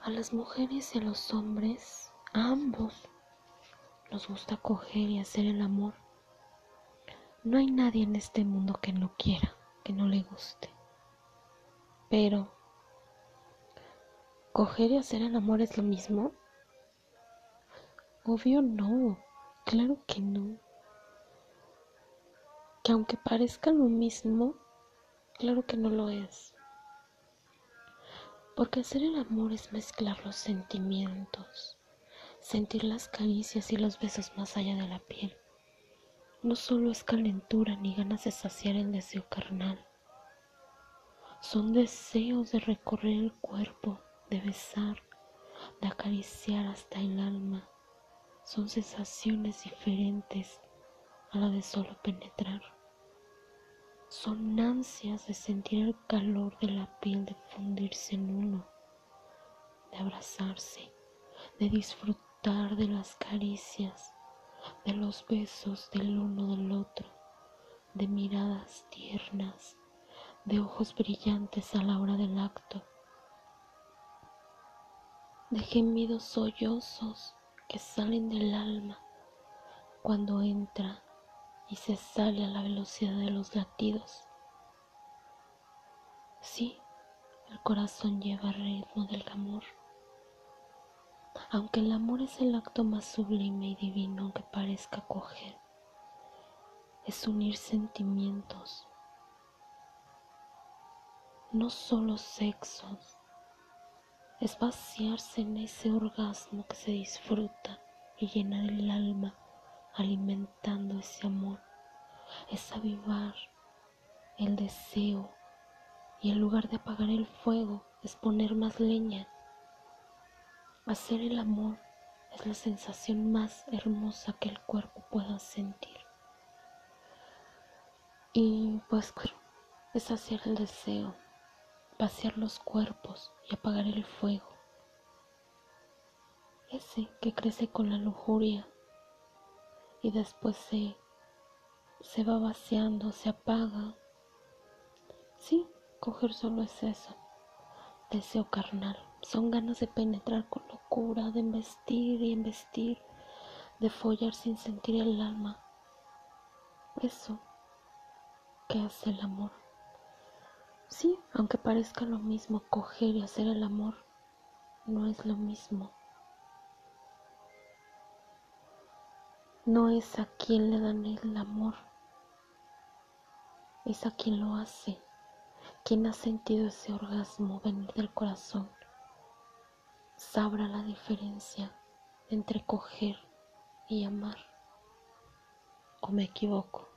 A las mujeres y a los hombres, a ambos, nos gusta coger y hacer el amor. No hay nadie en este mundo que no quiera, que no le guste. Pero, ¿coger y hacer el amor es lo mismo? Obvio no, claro que no. Que aunque parezca lo mismo, claro que no lo es. Porque hacer el amor es mezclar los sentimientos, sentir las caricias y los besos más allá de la piel. No solo es calentura ni ganas de saciar el deseo carnal. Son deseos de recorrer el cuerpo, de besar, de acariciar hasta el alma. Son sensaciones diferentes a la de solo penetrar. Son ansias de sentir el calor de la piel, de fundirse en uno, de abrazarse, de disfrutar de las caricias, de los besos del uno del otro, de miradas tiernas, de ojos brillantes a la hora del acto, de gemidos sollozos que salen del alma cuando entra y se sale a la velocidad de los latidos. Sí, el corazón lleva ritmo del amor. Aunque el amor es el acto más sublime y divino que parezca coger, es unir sentimientos, no solo sexos, es vaciarse en ese orgasmo que se disfruta y llenar el alma alimentando ese amor, es avivar el deseo y en lugar de apagar el fuego es poner más leña. Hacer el amor es la sensación más hermosa que el cuerpo pueda sentir. Y pues es saciar el deseo, vaciar los cuerpos y apagar el fuego. Ese que crece con la lujuria y después se, se va vaciando, se apaga. Sí, coger solo es eso, deseo carnal. Son ganas de penetrar con locura, de embestir y embestir, de follar sin sentir el alma. Eso que hace el amor. Sí, aunque parezca lo mismo, coger y hacer el amor no es lo mismo. No es a quien le dan el amor, es a quien lo hace, quien ha sentido ese orgasmo venir del corazón. Sabrá la diferencia entre coger y amar. ¿O me equivoco?